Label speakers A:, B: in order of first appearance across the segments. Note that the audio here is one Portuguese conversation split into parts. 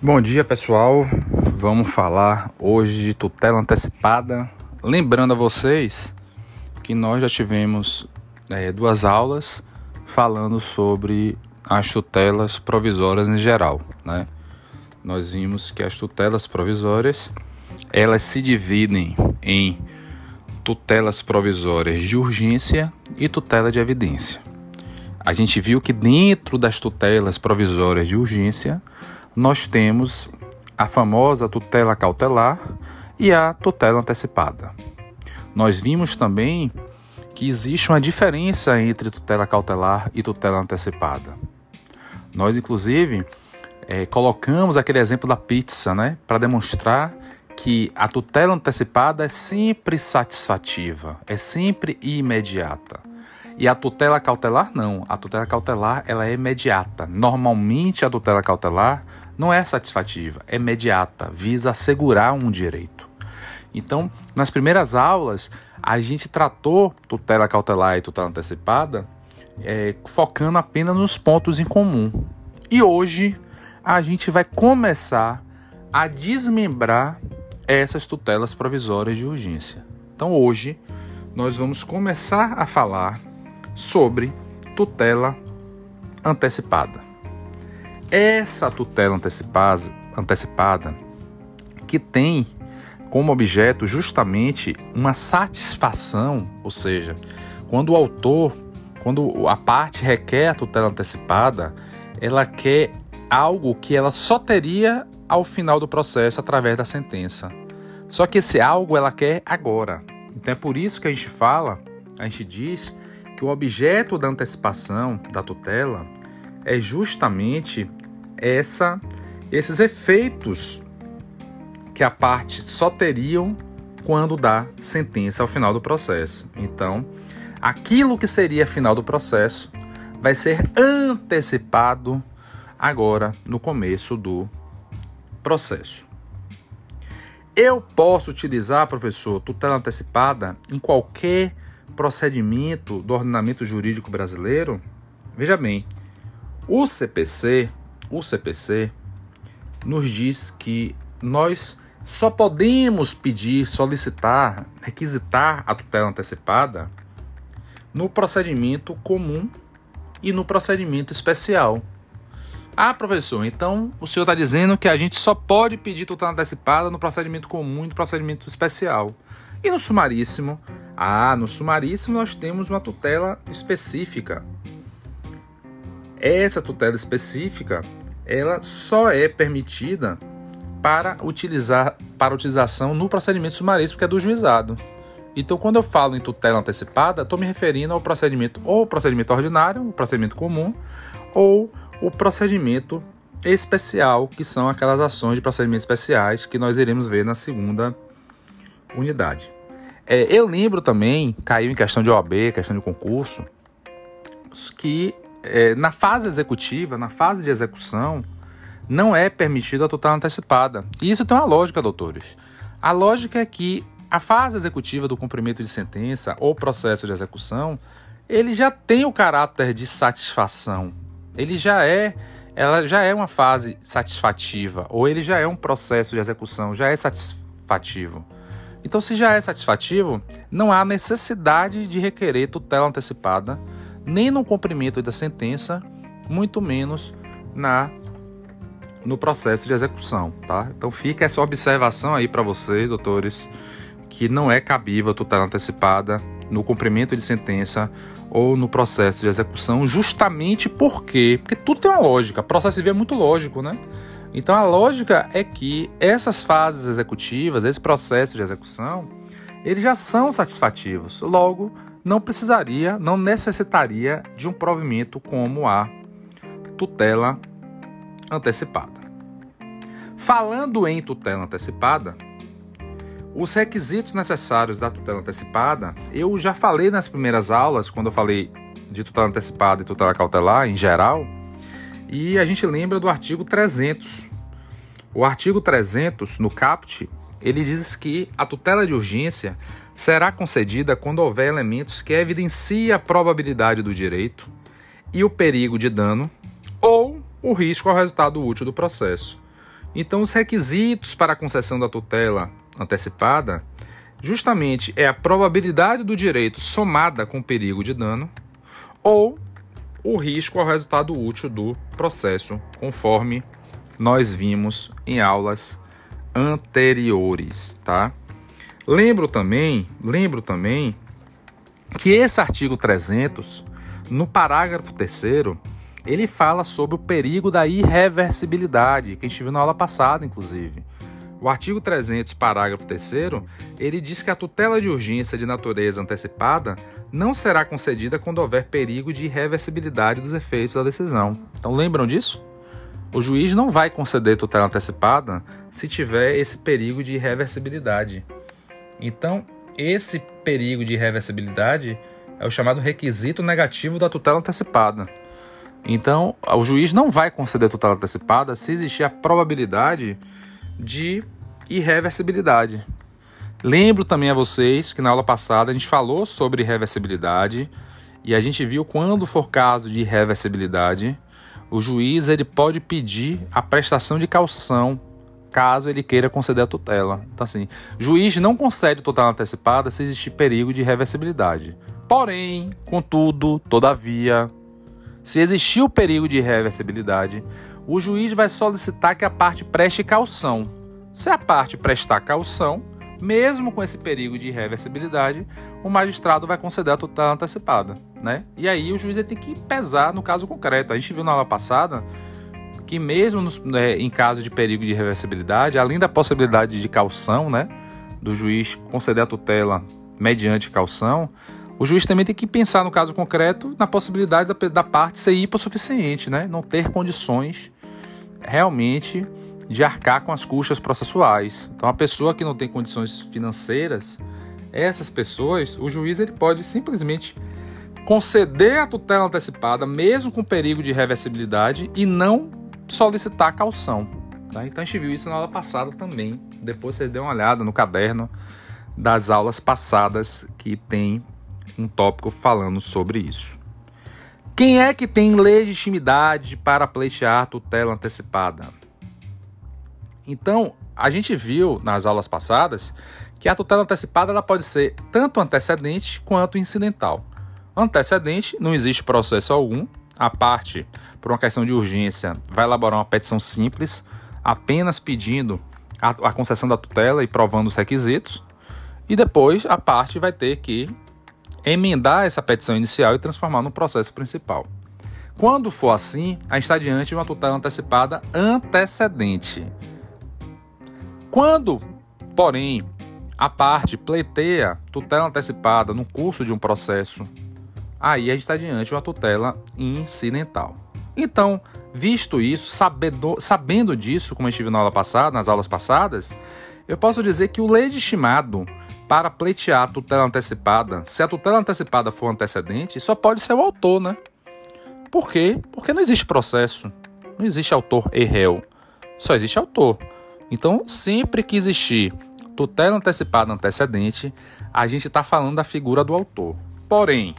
A: Bom dia pessoal, vamos falar hoje de tutela antecipada. Lembrando a vocês que nós já tivemos é, duas aulas falando sobre as tutelas provisórias em geral, né? Nós vimos que as tutelas provisórias elas se dividem em tutelas provisórias de urgência e tutela de evidência. A gente viu que dentro das tutelas provisórias de urgência nós temos a famosa tutela cautelar e a tutela antecipada. Nós vimos também que existe uma diferença entre tutela cautelar e tutela antecipada. Nós, inclusive, é, colocamos aquele exemplo da pizza, né, para demonstrar que a tutela antecipada é sempre satisfativa, é sempre imediata. E a tutela cautelar não. A tutela cautelar ela é imediata. Normalmente a tutela cautelar não é satisfativa, é imediata, visa assegurar um direito. Então, nas primeiras aulas, a gente tratou tutela cautelar e tutela antecipada é, focando apenas nos pontos em comum. E hoje a gente vai começar a desmembrar essas tutelas provisórias de urgência. Então hoje nós vamos começar a falar sobre tutela antecipada. Essa tutela antecipada, que tem como objeto justamente uma satisfação, ou seja, quando o autor, quando a parte requer a tutela antecipada, ela quer algo que ela só teria ao final do processo através da sentença. Só que esse algo ela quer agora. Então é por isso que a gente fala, a gente diz que o objeto da antecipação da tutela é justamente essa esses efeitos que a parte só teriam quando dá sentença ao final do processo. Então, aquilo que seria final do processo vai ser antecipado agora no começo do processo. Eu posso utilizar, professor, tutela antecipada em qualquer procedimento do ordenamento jurídico brasileiro? Veja bem, o CPC, o CPC nos diz que nós só podemos pedir, solicitar, requisitar a tutela antecipada no procedimento comum e no procedimento especial. Ah, professor, então o senhor está dizendo que a gente só pode pedir tutela antecipada no procedimento comum e no procedimento especial. E no sumaríssimo? Ah, no sumaríssimo nós temos uma tutela específica. Essa tutela específica ela só é permitida para utilizar para utilização no procedimento sumaríssimo que é do juizado. Então, quando eu falo em tutela antecipada, estou me referindo ao procedimento ou procedimento ordinário, o procedimento comum, ou o procedimento especial, que são aquelas ações de procedimentos especiais que nós iremos ver na segunda unidade. É, eu lembro também, caiu em questão de OAB, questão de concurso, que é, na fase executiva, na fase de execução, não é permitido a tutela antecipada. E isso tem uma lógica, doutores. A lógica é que a fase executiva do cumprimento de sentença ou processo de execução, ele já tem o caráter de satisfação. Ele já é, ela já é uma fase satisfativa, ou ele já é um processo de execução, já é satisfativo. Então, se já é satisfativo, não há necessidade de requerer tutela antecipada nem no cumprimento da sentença, muito menos na no processo de execução, tá? Então fica essa observação aí para vocês, doutores, que não é cabível tutela antecipada no cumprimento de sentença ou no processo de execução, justamente porque, porque tudo tem uma lógica. Processo civil é muito lógico, né? Então a lógica é que essas fases executivas, esse processo de execução, eles já são satisfativos. Logo, não precisaria, não necessitaria de um provimento como a tutela antecipada. Falando em tutela antecipada, os requisitos necessários da tutela antecipada, eu já falei nas primeiras aulas, quando eu falei de tutela antecipada e tutela cautelar em geral, e a gente lembra do artigo 300. O artigo 300, no CAPT, ele diz que a tutela de urgência será concedida quando houver elementos que evidenciem a probabilidade do direito e o perigo de dano ou o risco ao resultado útil do processo. Então, os requisitos para a concessão da tutela antecipada justamente é a probabilidade do direito somada com o perigo de dano ou o risco ao resultado útil do processo, conforme nós vimos em aulas anteriores, tá? Lembro também, lembro também que esse artigo 300, no parágrafo 3 ele fala sobre o perigo da irreversibilidade, que a gente viu na aula passada, inclusive. O artigo 300, parágrafo 3 ele diz que a tutela de urgência de natureza antecipada não será concedida quando houver perigo de irreversibilidade dos efeitos da decisão. Então, lembram disso? O juiz não vai conceder tutela antecipada se tiver esse perigo de irreversibilidade. Então, esse perigo de irreversibilidade é o chamado requisito negativo da tutela antecipada. Então, o juiz não vai conceder tutela antecipada se existir a probabilidade de irreversibilidade. Lembro também a vocês que na aula passada a gente falou sobre irreversibilidade e a gente viu quando for caso de irreversibilidade, o juiz ele pode pedir a prestação de caução caso ele queira conceder a tutela. Então, assim, juiz não concede tutela antecipada se existir perigo de reversibilidade. Porém, contudo, todavia, se existir o perigo de reversibilidade, o juiz vai solicitar que a parte preste caução. Se a parte prestar caução, mesmo com esse perigo de irreversibilidade, o magistrado vai conceder a tutela antecipada, né? E aí o juiz tem que pesar no caso concreto. A gente viu na aula passada que mesmo nos, né, em caso de perigo de irreversibilidade, além da possibilidade de caução, né, do juiz conceder a tutela mediante caução, o juiz também tem que pensar no caso concreto na possibilidade da, da parte ser hipossuficiente, né, não ter condições realmente de arcar com as custas processuais. Então, a pessoa que não tem condições financeiras, essas pessoas, o juiz ele pode simplesmente conceder a tutela antecipada, mesmo com perigo de reversibilidade, e não solicitar caução. Tá? Então, a gente viu isso na aula passada também. Depois você dê uma olhada no caderno das aulas passadas que tem um tópico falando sobre isso. Quem é que tem legitimidade para pleitear tutela antecipada? Então, a gente viu nas aulas passadas que a tutela antecipada ela pode ser tanto antecedente quanto incidental. Antecedente, não existe processo algum. A parte, por uma questão de urgência, vai elaborar uma petição simples, apenas pedindo a, a concessão da tutela e provando os requisitos. E depois a parte vai ter que emendar essa petição inicial e transformar no processo principal. Quando for assim, a gente está diante de uma tutela antecipada antecedente. Quando, porém, a parte pleiteia tutela antecipada no curso de um processo, aí a gente está diante de uma tutela incidental. Então, visto isso, sabendo, sabendo disso, como a gente viu na aula passada, nas aulas passadas, eu posso dizer que o legitimado para pleitear a tutela antecipada, se a tutela antecipada for antecedente, só pode ser o autor, né? Por quê? Porque não existe processo, não existe autor e réu, só existe autor. Então, sempre que existir tutela antecipada antecedente, a gente está falando da figura do autor. Porém,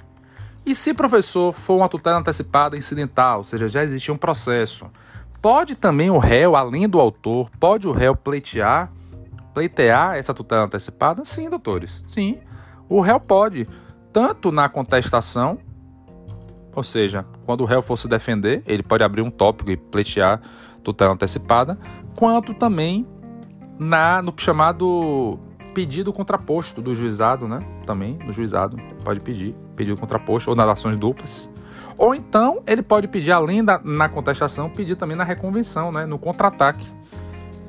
A: e se professor for uma tutela antecipada incidental, ou seja, já existia um processo, pode também o réu, além do autor, pode o réu pleitear, pleitear essa tutela antecipada? Sim, doutores, sim. O réu pode, tanto na contestação, ou seja, quando o réu for se defender, ele pode abrir um tópico e pleitear tutela antecipada, quanto também na no chamado pedido contraposto do juizado, né? Também no juizado pode pedir pedido contraposto ou nas ações duplas. Ou então ele pode pedir além da na contestação, pedir também na reconvenção, né? No contra-ataque.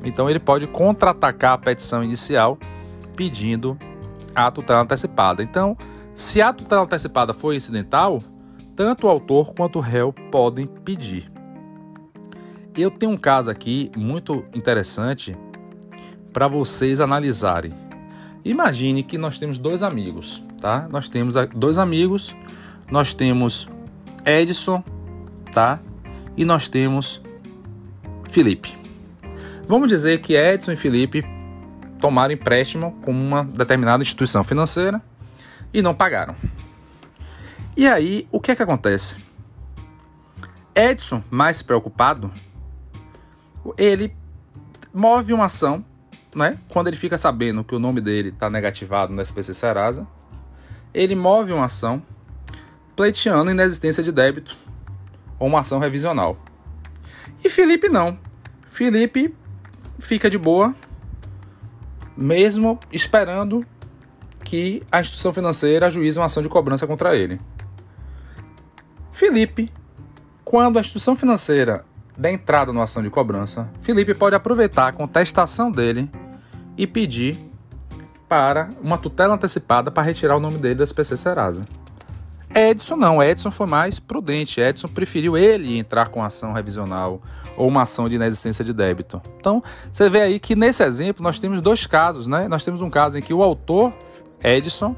A: Então ele pode contra-atacar a petição inicial pedindo a tutela antecipada. Então, se a tutela antecipada for incidental, tanto o autor quanto o réu podem pedir. Eu tenho um caso aqui muito interessante para vocês analisarem. Imagine que nós temos dois amigos, tá? Nós temos dois amigos, nós temos Edson, tá? E nós temos Felipe. Vamos dizer que Edson e Felipe tomaram empréstimo com uma determinada instituição financeira e não pagaram. E aí, o que é que acontece? Edson, mais preocupado, ele move uma ação, né? Quando ele fica sabendo que o nome dele está negativado no SPC Serasa, ele move uma ação pleiteando inexistência de débito ou uma ação revisional. E Felipe não. Felipe fica de boa, mesmo esperando que a instituição financeira ajuize uma ação de cobrança contra ele. Felipe, quando a instituição financeira der entrada numa ação de cobrança, Felipe pode aproveitar a contestação dele e pedir para uma tutela antecipada para retirar o nome dele do SPC Serasa. Edson não, Edson foi mais prudente. Edson preferiu ele entrar com ação revisional ou uma ação de inexistência de débito. Então, você vê aí que nesse exemplo nós temos dois casos, né? Nós temos um caso em que o autor, Edson,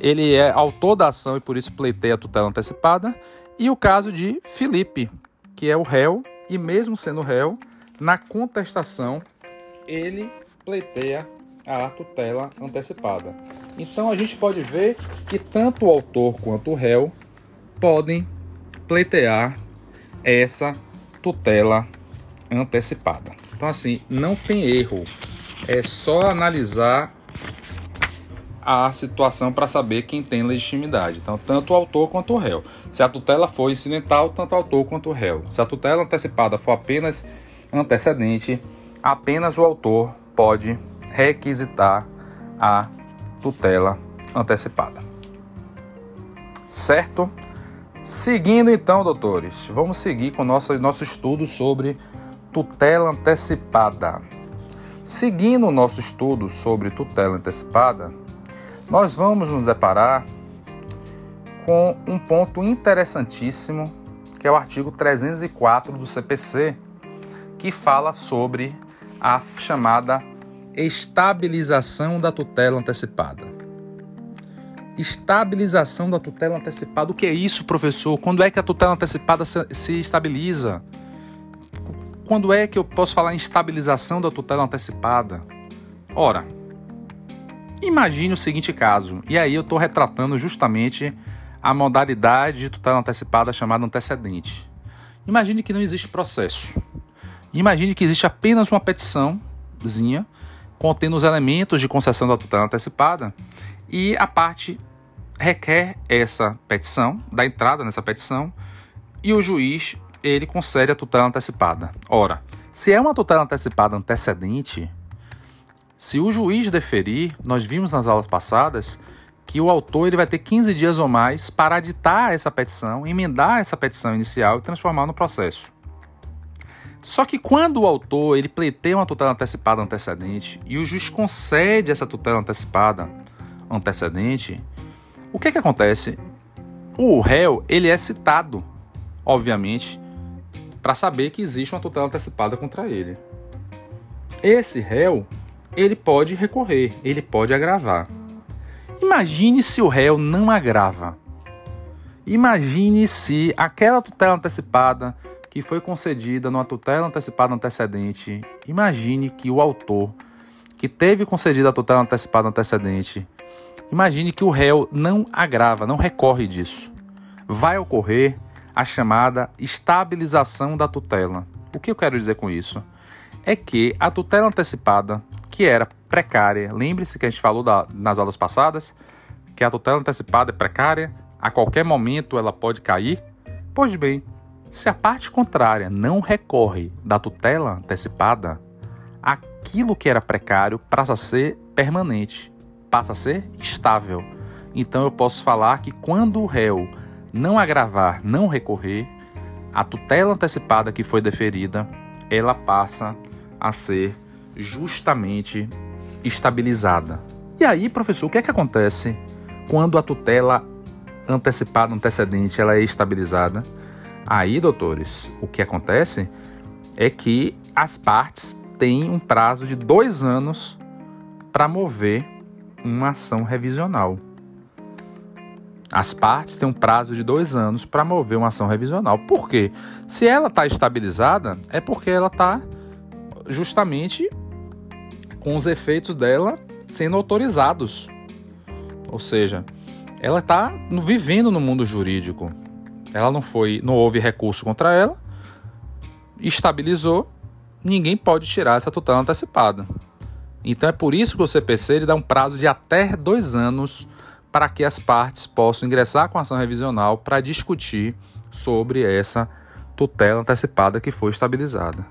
A: ele é autor da ação e por isso pleiteia a tutela antecipada, e o caso de Felipe, que é o réu e mesmo sendo réu, na contestação ele pleiteia a tutela antecipada. Então a gente pode ver que tanto o autor quanto o réu podem pleitear essa tutela antecipada. Então assim, não tem erro. É só analisar a situação para saber quem tem legitimidade. Então, tanto o autor quanto o réu. Se a tutela for incidental, tanto o autor quanto o réu. Se a tutela antecipada for apenas antecedente, apenas o autor pode requisitar a tutela antecipada. Certo? Seguindo então, doutores, vamos seguir com nosso, nosso estudo sobre tutela antecipada. Seguindo o nosso estudo sobre tutela antecipada, nós vamos nos deparar com um ponto interessantíssimo, que é o artigo 304 do CPC, que fala sobre a chamada estabilização da tutela antecipada. Estabilização da tutela antecipada. O que é isso, professor? Quando é que a tutela antecipada se estabiliza? Quando é que eu posso falar em estabilização da tutela antecipada? Ora, imagine o seguinte caso, e aí eu estou retratando justamente a modalidade de tutela antecipada chamada antecedente. Imagine que não existe processo. Imagine que existe apenas uma petiçãozinha contendo os elementos de concessão da tutela antecipada e a parte requer essa petição, da entrada nessa petição, e o juiz ele concede a tutela antecipada. Ora, se é uma tutela antecipada antecedente, se o juiz deferir, nós vimos nas aulas passadas que o autor ele vai ter 15 dias ou mais para editar essa petição, emendar essa petição inicial e transformar no processo. Só que quando o autor ele pleiteia uma tutela antecipada antecedente e o juiz concede essa tutela antecipada antecedente, o que é que acontece? O réu ele é citado, obviamente, para saber que existe uma tutela antecipada contra ele. Esse réu ele pode recorrer, ele pode agravar. Imagine se o réu não agrava. Imagine se aquela tutela antecipada que foi concedida numa tutela antecipada antecedente, imagine que o autor que teve concedida a tutela antecipada antecedente, imagine que o réu não agrava, não recorre disso. Vai ocorrer a chamada estabilização da tutela. O que eu quero dizer com isso? É que a tutela antecipada, que era precária, lembre-se que a gente falou da, nas aulas passadas, que a tutela antecipada é precária, a qualquer momento ela pode cair. Pois bem, se a parte contrária não recorre da tutela antecipada, aquilo que era precário passa a ser permanente, passa a ser estável. Então eu posso falar que quando o réu não agravar, não recorrer, a tutela antecipada que foi deferida, ela passa a ser justamente estabilizada. E aí, professor, o que é que acontece quando a tutela antecipada antecedente ela é estabilizada? Aí, doutores, o que acontece é que as partes têm um prazo de dois anos para mover uma ação revisional. As partes têm um prazo de dois anos para mover uma ação revisional. Por quê? Se ela está estabilizada, é porque ela está justamente com os efeitos dela sendo autorizados. Ou seja, ela está vivendo no mundo jurídico. Ela não foi, não houve recurso contra ela, estabilizou ninguém pode tirar essa tutela antecipada. Então é por isso que o CPC ele dá um prazo de até dois anos para que as partes possam ingressar com ação revisional para discutir sobre essa tutela antecipada que foi estabilizada.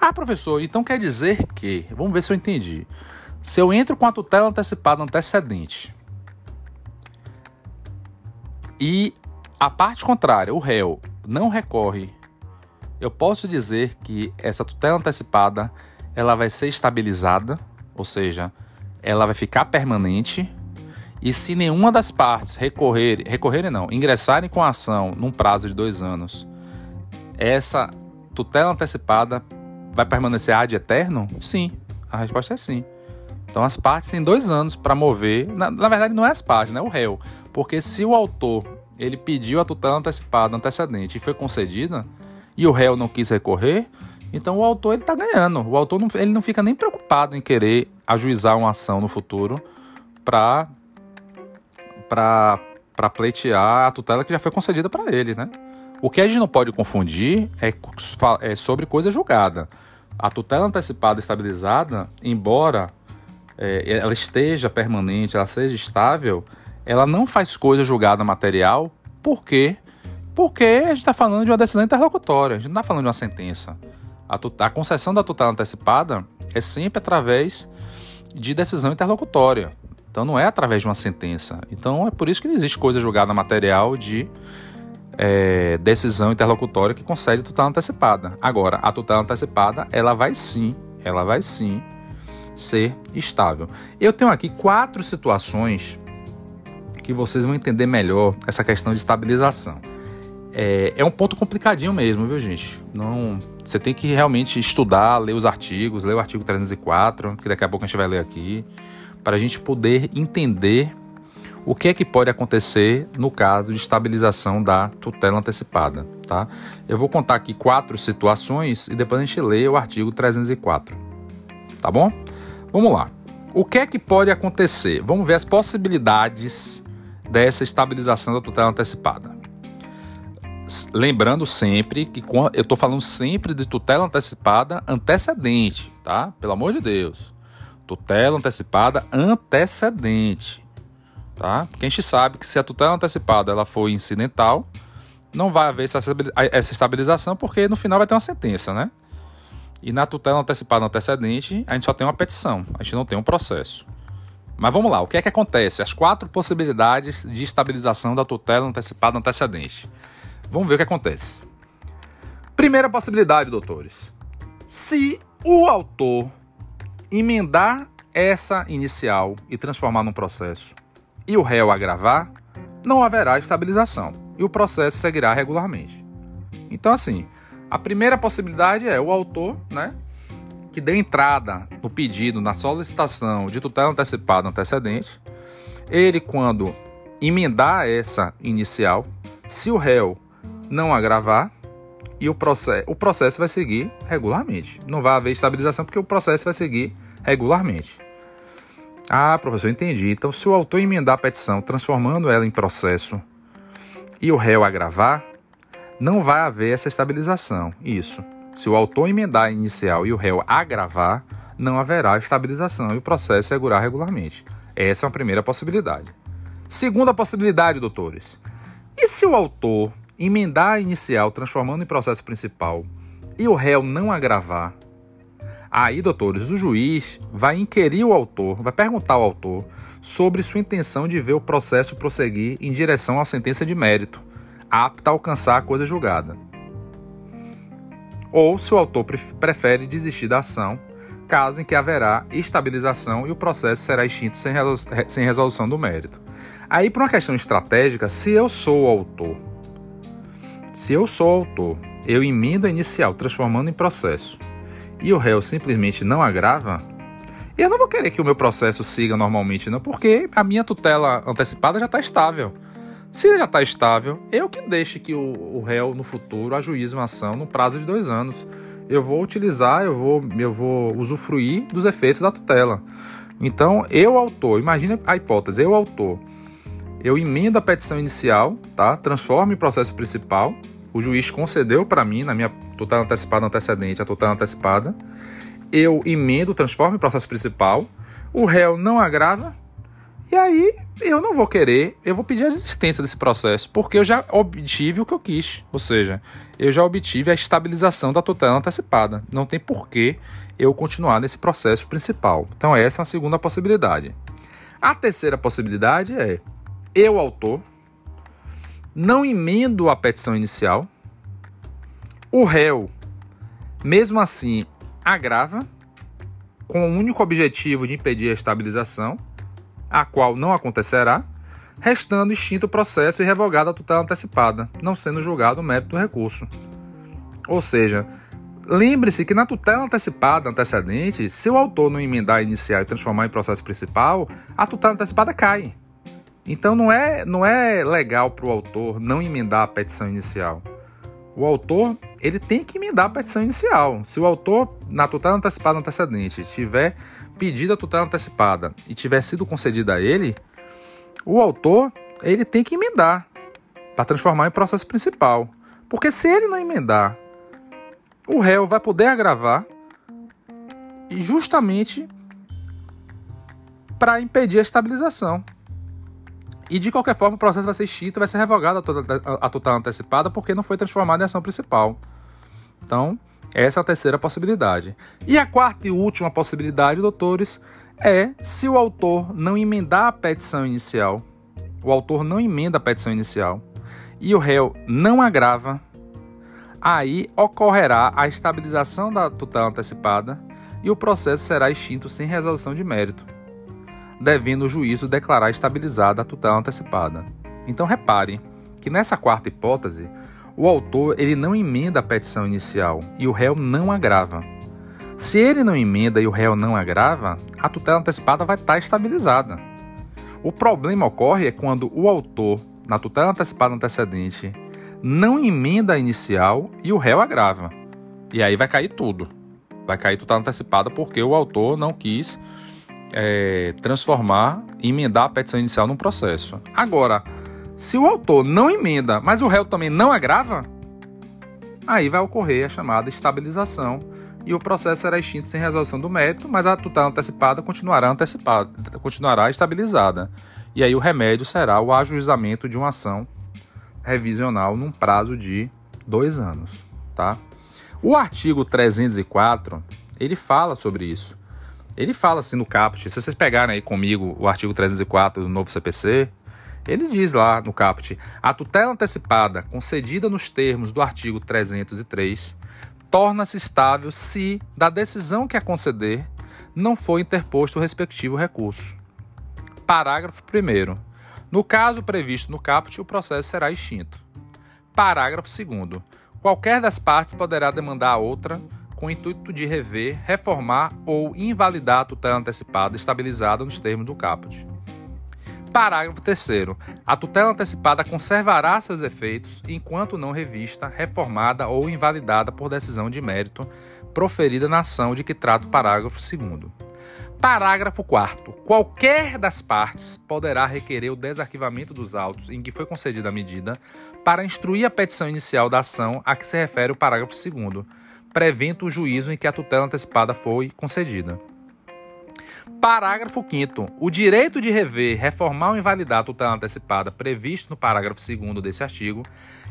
A: Ah, professor, então quer dizer que, vamos ver se eu entendi. Se eu entro com a tutela antecipada antecedente e a parte contrária, o réu, não recorre, eu posso dizer que essa tutela antecipada ela vai ser estabilizada, ou seja, ela vai ficar permanente. E se nenhuma das partes recorrer, recorrerem não, ingressarem com a ação num prazo de dois anos, essa tutela antecipada vai permanecer ad eterno? Sim, a resposta é sim. Então as partes têm dois anos para mover. Na, na, verdade, não é as partes, né? O réu. Porque se o autor ele pediu a tutela antecipada antecedente e foi concedida, e o réu não quis recorrer, então o autor ele está ganhando. O autor não, ele não fica nem preocupado em querer ajuizar uma ação no futuro para para pleitear a tutela que já foi concedida para ele, né? O que a gente não pode confundir é, é sobre coisa julgada. A tutela antecipada estabilizada, embora é, ela esteja permanente, ela seja estável, ela não faz coisa julgada material, por quê? Porque a gente está falando de uma decisão interlocutória, a gente não está falando de uma sentença. A, a concessão da tutela antecipada é sempre através de decisão interlocutória. Então não é através de uma sentença. Então é por isso que não existe coisa julgada material de é, decisão interlocutória que concede tutela antecipada. Agora, a tutela antecipada, ela vai sim, ela vai sim ser estável. Eu tenho aqui quatro situações que vocês vão entender melhor essa questão de estabilização. É, é um ponto complicadinho mesmo, viu, gente? Não, você tem que realmente estudar, ler os artigos, ler o artigo 304, que daqui a pouco a gente vai ler aqui, para a gente poder entender o que é que pode acontecer no caso de estabilização da tutela antecipada, tá? Eu vou contar aqui quatro situações e depois a gente lê o artigo 304, tá bom? Vamos lá. O que é que pode acontecer? Vamos ver as possibilidades dessa estabilização da tutela antecipada. Lembrando sempre que eu estou falando sempre de tutela antecipada antecedente, tá? Pelo amor de Deus. Tutela antecipada antecedente tá? Porque a gente sabe que se a tutela antecipada ela for incidental, não vai haver essa estabilização, porque no final vai ter uma sentença, né? E na tutela antecipada antecedente, a gente só tem uma petição, a gente não tem um processo. Mas vamos lá, o que é que acontece? As quatro possibilidades de estabilização da tutela antecipada antecedente. Vamos ver o que acontece. Primeira possibilidade, doutores. Se o autor emendar essa inicial e transformar num processo, e o réu agravar, não haverá estabilização e o processo seguirá regularmente. Então, assim, a primeira possibilidade é o autor, né, que deu entrada no pedido, na solicitação de tutela antecipada antecedente, ele, quando emendar essa inicial, se o réu não agravar, e o processo, o processo vai seguir regularmente. Não vai haver estabilização porque o processo vai seguir regularmente. Ah, professor, entendi. Então, se o autor emendar a petição transformando ela em processo e o réu agravar, não vai haver essa estabilização. Isso. Se o autor emendar inicial e o réu agravar, não haverá estabilização e o processo seguirá regularmente. Essa é uma primeira possibilidade. Segunda possibilidade, doutores. E se o autor emendar a inicial transformando em processo principal e o réu não agravar, Aí, doutores, o juiz vai inquirir o autor, vai perguntar ao autor sobre sua intenção de ver o processo prosseguir em direção à sentença de mérito, apta a alcançar a coisa julgada. Ou se o autor prefere desistir da ação, caso em que haverá estabilização e o processo será extinto sem resolução do mérito. Aí, por uma questão estratégica, se eu sou autor, se eu sou autor, eu emendo a inicial, transformando em processo e o réu simplesmente não agrava, eu não vou querer que o meu processo siga normalmente, não, porque a minha tutela antecipada já está estável. Se já está estável, eu que deixe que o, o réu no futuro ajuize uma ação no prazo de dois anos. Eu vou utilizar, eu vou, eu vou usufruir dos efeitos da tutela. Então, eu, autor, imagine a hipótese, eu, autor, eu emendo a petição inicial, tá? transformo em processo principal, o juiz concedeu para mim, na minha tutela antecipada antecedente, a tutela antecipada, eu emendo, transformo em processo principal, o réu não agrava, e aí eu não vou querer, eu vou pedir a desistência desse processo, porque eu já obtive o que eu quis. Ou seja, eu já obtive a estabilização da tutela antecipada. Não tem porquê eu continuar nesse processo principal. Então, essa é a segunda possibilidade. A terceira possibilidade é eu, autor, não emendo a petição inicial, o réu, mesmo assim, agrava, com o único objetivo de impedir a estabilização a qual não acontecerá, restando extinto o processo e revogada a tutela antecipada, não sendo julgado o mérito do recurso. Ou seja, lembre-se que na tutela antecipada antecedente, se o autor não emendar inicial e transformar em processo principal, a tutela antecipada cai. Então não é, não é legal para o autor não emendar a petição inicial. O autor ele tem que emendar a petição inicial. Se o autor, na tutela antecipada antecedente, tiver pedido a tutela antecipada e tiver sido concedida a ele, o autor ele tem que emendar para transformar em processo principal. Porque se ele não emendar, o réu vai poder agravar e justamente para impedir a estabilização. E de qualquer forma, o processo vai ser extinto, vai ser revogado a tutela antecipada porque não foi transformado em ação principal. Então, essa é a terceira possibilidade. E a quarta e última possibilidade, doutores, é se o autor não emendar a petição inicial, o autor não emenda a petição inicial e o réu não agrava, aí ocorrerá a estabilização da tutela antecipada e o processo será extinto sem resolução de mérito, devendo o juízo declarar estabilizada a tutela antecipada. Então repare que nessa quarta hipótese, o autor ele não emenda a petição inicial e o réu não agrava. Se ele não emenda e o réu não agrava, a tutela antecipada vai estar estabilizada. O problema ocorre é quando o autor, na tutela antecipada antecedente, não emenda a inicial e o réu agrava. E aí vai cair tudo. Vai cair tutela antecipada porque o autor não quis é, transformar, emendar a petição inicial num processo. Agora, se o autor não emenda, mas o réu também não agrava, aí vai ocorrer a chamada estabilização e o processo será extinto sem resolução do mérito, mas a tutela antecipada continuará antecipada, continuará estabilizada. E aí o remédio será o ajuizamento de uma ação revisional num prazo de dois anos, tá? O artigo 304 ele fala sobre isso. Ele fala assim no caput. Se vocês pegarem aí comigo o artigo 304 do novo CPC, ele diz lá no caput: a tutela antecipada concedida nos termos do artigo 303 torna-se estável se, da decisão que a conceder, não for interposto o respectivo recurso. Parágrafo 1. No caso previsto no caput, o processo será extinto. Parágrafo 2. Qualquer das partes poderá demandar a outra com o intuito de rever, reformar ou invalidar a tutela antecipada estabilizada nos termos do caput. Parágrafo 3. A tutela antecipada conservará seus efeitos enquanto não revista, reformada ou invalidada por decisão de mérito proferida na ação de que trata o parágrafo 2. Parágrafo 4. Qualquer das partes poderá requerer o desarquivamento dos autos em que foi concedida a medida para instruir a petição inicial da ação a que se refere o parágrafo 2, prevento o juízo em que a tutela antecipada foi concedida. Parágrafo 5 O direito de rever, reformar ou invalidar a tutela antecipada previsto no parágrafo 2 desse artigo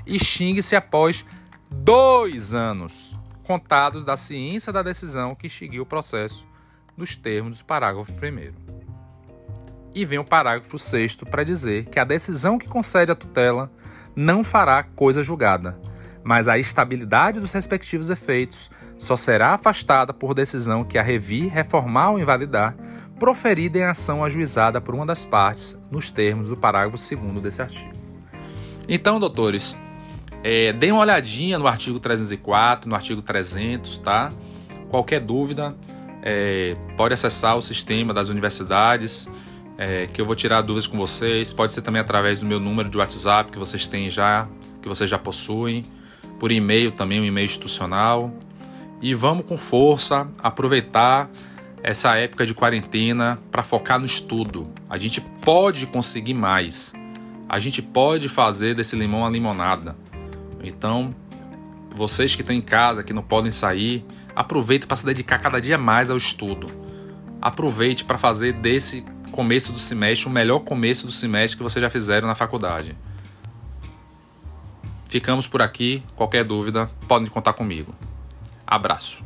A: extingue-se após dois anos contados da ciência da decisão que extinguiu o processo nos termos do parágrafo 1 E vem o parágrafo 6 para dizer que a decisão que concede a tutela não fará coisa julgada, mas a estabilidade dos respectivos efeitos só será afastada por decisão que a revir, reformar ou invalidar, proferida em ação ajuizada por uma das partes, nos termos do parágrafo 2 desse artigo. Então, doutores, é, deem uma olhadinha no artigo 304, no artigo 300, tá? Qualquer dúvida, é, pode acessar o sistema das universidades, é, que eu vou tirar dúvidas com vocês. Pode ser também através do meu número de WhatsApp que vocês têm já, que vocês já possuem, por e-mail também, um e-mail institucional e vamos com força aproveitar essa época de quarentena para focar no estudo. A gente pode conseguir mais. A gente pode fazer desse limão uma limonada. Então, vocês que estão em casa, que não podem sair, aproveite para se dedicar cada dia mais ao estudo. Aproveite para fazer desse começo do semestre o melhor começo do semestre que vocês já fizeram na faculdade. Ficamos por aqui. Qualquer dúvida, podem contar comigo. Abraço.